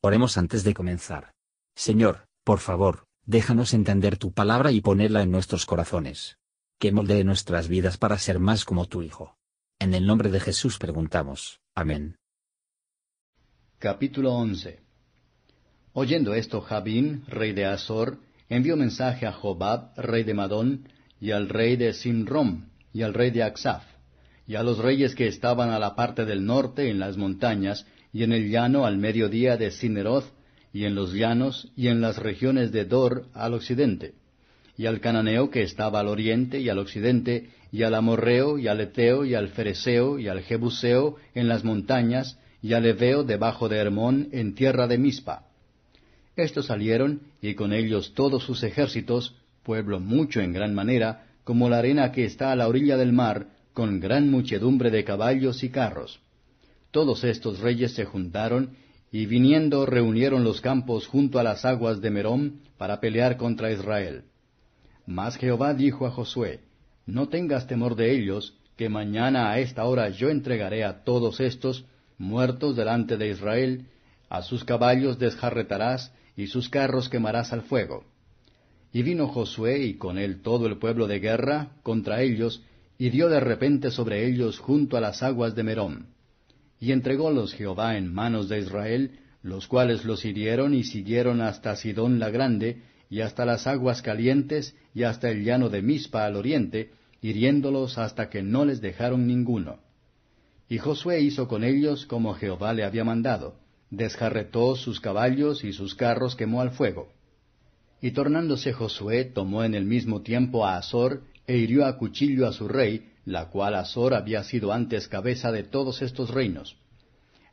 Oremos antes de comenzar. Señor, por favor, déjanos entender tu palabra y ponerla en nuestros corazones. Que moldee nuestras vidas para ser más como tu Hijo. En el nombre de Jesús preguntamos. Amén. Capítulo 11 Oyendo esto, Jabín, rey de Azor, envió mensaje a Jobab, rey de Madón, y al rey de Simrom, y al rey de Aksaf, y a los reyes que estaban a la parte del norte en las montañas, y en el llano al mediodía de Sineroth, y en los llanos, y en las regiones de Dor al occidente, y al cananeo que estaba al oriente y al occidente, y al amorreo, y al eteo, y al fereceo, y al jebuseo en las montañas, y al eveo debajo de Hermón en tierra de Mispa. Estos salieron, y con ellos todos sus ejércitos, pueblo mucho en gran manera, como la arena que está a la orilla del mar, con gran muchedumbre de caballos y carros. Todos estos reyes se juntaron, y viniendo reunieron los campos junto a las aguas de Merón para pelear contra Israel. Mas Jehová dijo a Josué, No tengas temor de ellos, que mañana a esta hora yo entregaré a todos estos, muertos delante de Israel, a sus caballos desjarretarás, y sus carros quemarás al fuego. Y vino Josué y con él todo el pueblo de guerra contra ellos, y dio de repente sobre ellos junto a las aguas de Merón y entrególos Jehová en manos de Israel, los cuales los hirieron y siguieron hasta Sidón la grande, y hasta las aguas calientes, y hasta el llano de Mispa al oriente, hiriéndolos hasta que no les dejaron ninguno. Y Josué hizo con ellos como Jehová le había mandado, desjarretó sus caballos y sus carros quemó al fuego. Y tornándose Josué tomó en el mismo tiempo a Azor, e hirió a cuchillo a su rey, la cual Azor había sido antes cabeza de todos estos reinos.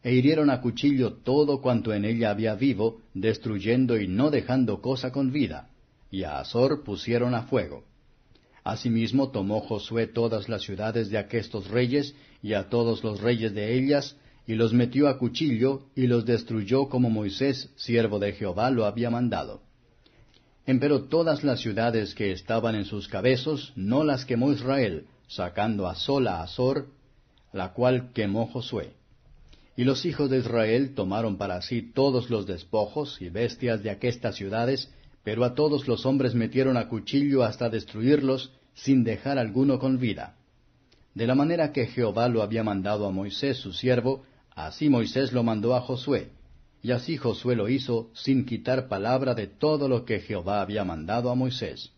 E hirieron a cuchillo todo cuanto en ella había vivo, destruyendo y no dejando cosa con vida, y a Azor pusieron a fuego. Asimismo tomó Josué todas las ciudades de aquestos reyes, y a todos los reyes de ellas, y los metió a cuchillo, y los destruyó como Moisés, siervo de Jehová, lo había mandado. Empero todas las ciudades que estaban en sus cabezos no las quemó Israel, sacando a sola a Azor, la cual quemó Josué. Y los hijos de Israel tomaron para sí todos los despojos y bestias de aquestas ciudades, pero a todos los hombres metieron a cuchillo hasta destruirlos, sin dejar alguno con vida. De la manera que Jehová lo había mandado a Moisés su siervo, así Moisés lo mandó a Josué, y así Josué lo hizo sin quitar palabra de todo lo que Jehová había mandado a Moisés.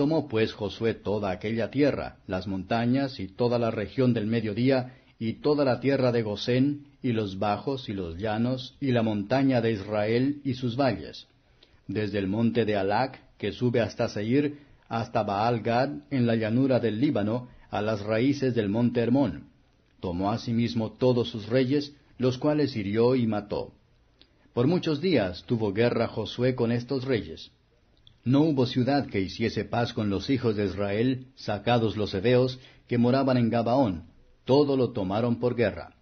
Tomó pues Josué toda aquella tierra, las montañas y toda la región del mediodía, y toda la tierra de Gosén, y los bajos y los llanos, y la montaña de Israel y sus valles, desde el monte de Alac, que sube hasta Seir, hasta Baal Gad, en la llanura del Líbano, a las raíces del monte Hermón. Tomó asimismo todos sus reyes, los cuales hirió y mató. Por muchos días tuvo guerra Josué con estos reyes. No hubo ciudad que hiciese paz con los hijos de Israel, sacados los heveos, que moraban en Gabaón, todo lo tomaron por guerra.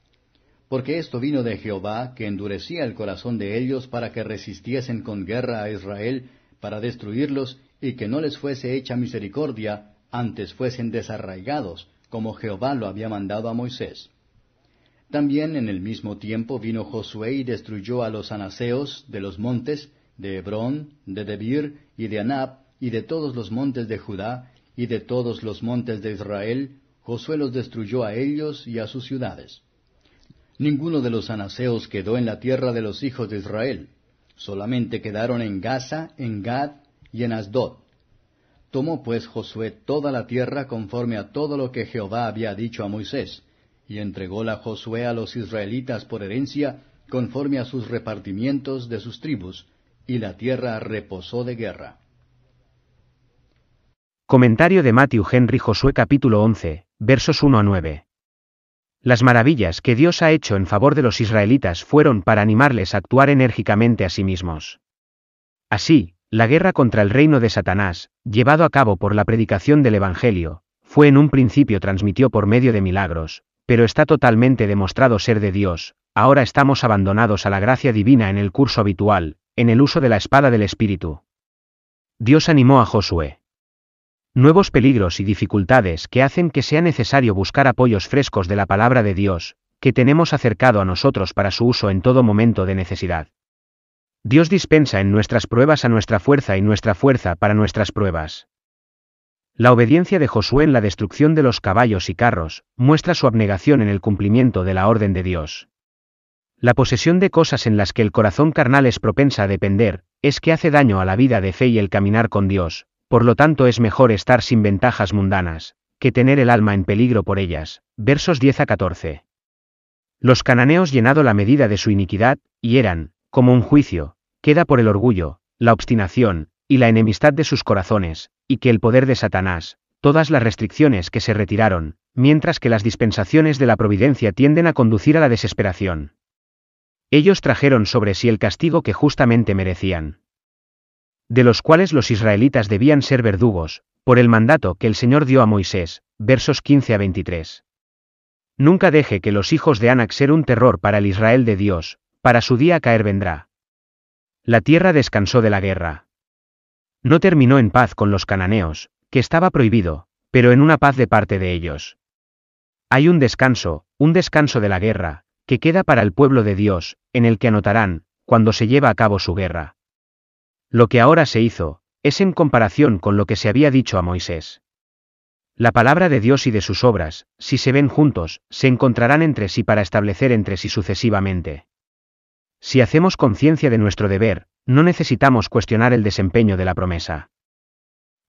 Porque esto vino de Jehová, que endurecía el corazón de ellos para que resistiesen con guerra a Israel, para destruirlos, y que no les fuese hecha misericordia, antes fuesen desarraigados, como Jehová lo había mandado a Moisés. También en el mismo tiempo vino Josué y destruyó a los anaseos de los montes, de Hebrón, de Debir y de Anab, y de todos los montes de Judá, y de todos los montes de Israel, Josué los destruyó a ellos y a sus ciudades. Ninguno de los anaseos quedó en la tierra de los hijos de Israel, solamente quedaron en Gaza, en Gad y en Asdod. Tomó pues Josué toda la tierra conforme a todo lo que Jehová había dicho a Moisés, y entrególa Josué a los israelitas por herencia, conforme a sus repartimientos de sus tribus, y la tierra reposó de guerra. Comentario de Matthew Henry Josué capítulo 11, versos 1 a 9. Las maravillas que Dios ha hecho en favor de los israelitas fueron para animarles a actuar enérgicamente a sí mismos. Así, la guerra contra el reino de Satanás, llevado a cabo por la predicación del Evangelio, fue en un principio transmitió por medio de milagros, pero está totalmente demostrado ser de Dios, ahora estamos abandonados a la gracia divina en el curso habitual, en el uso de la espada del Espíritu. Dios animó a Josué. Nuevos peligros y dificultades que hacen que sea necesario buscar apoyos frescos de la palabra de Dios, que tenemos acercado a nosotros para su uso en todo momento de necesidad. Dios dispensa en nuestras pruebas a nuestra fuerza y nuestra fuerza para nuestras pruebas. La obediencia de Josué en la destrucción de los caballos y carros, muestra su abnegación en el cumplimiento de la orden de Dios. La posesión de cosas en las que el corazón carnal es propensa a depender, es que hace daño a la vida de fe y el caminar con Dios, por lo tanto es mejor estar sin ventajas mundanas, que tener el alma en peligro por ellas. Versos 10 a 14. Los cananeos llenado la medida de su iniquidad, y eran, como un juicio, queda por el orgullo, la obstinación, y la enemistad de sus corazones, y que el poder de Satanás, todas las restricciones que se retiraron, mientras que las dispensaciones de la providencia tienden a conducir a la desesperación. Ellos trajeron sobre sí el castigo que justamente merecían. De los cuales los israelitas debían ser verdugos, por el mandato que el Señor dio a Moisés, versos 15 a 23. Nunca deje que los hijos de Anac ser un terror para el Israel de Dios, para su día caer vendrá. La tierra descansó de la guerra. No terminó en paz con los cananeos, que estaba prohibido, pero en una paz de parte de ellos. Hay un descanso, un descanso de la guerra, que queda para el pueblo de Dios, en el que anotarán, cuando se lleva a cabo su guerra. Lo que ahora se hizo, es en comparación con lo que se había dicho a Moisés. La palabra de Dios y de sus obras, si se ven juntos, se encontrarán entre sí para establecer entre sí sucesivamente. Si hacemos conciencia de nuestro deber, no necesitamos cuestionar el desempeño de la promesa.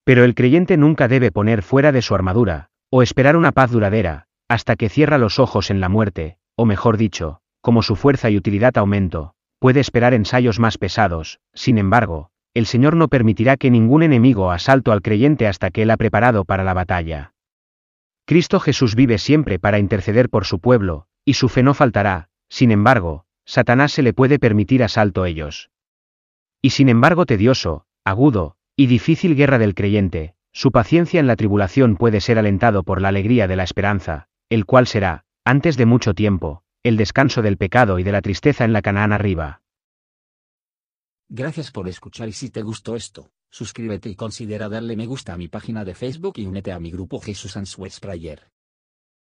Pero el creyente nunca debe poner fuera de su armadura, o esperar una paz duradera, hasta que cierra los ojos en la muerte, o mejor dicho, como su fuerza y utilidad aumento, puede esperar ensayos más pesados, sin embargo, el Señor no permitirá que ningún enemigo asalto al creyente hasta que Él ha preparado para la batalla. Cristo Jesús vive siempre para interceder por su pueblo, y su fe no faltará, sin embargo, Satanás se le puede permitir asalto a ellos. Y sin embargo tedioso, agudo, y difícil guerra del creyente, su paciencia en la tribulación puede ser alentado por la alegría de la esperanza, el cual será, antes de mucho tiempo, el descanso del pecado y de la tristeza en la Canaán arriba. Gracias por escuchar y si te gustó esto, suscríbete y considera darle me gusta a mi página de Facebook y únete a mi grupo Jesús Answers Prayer.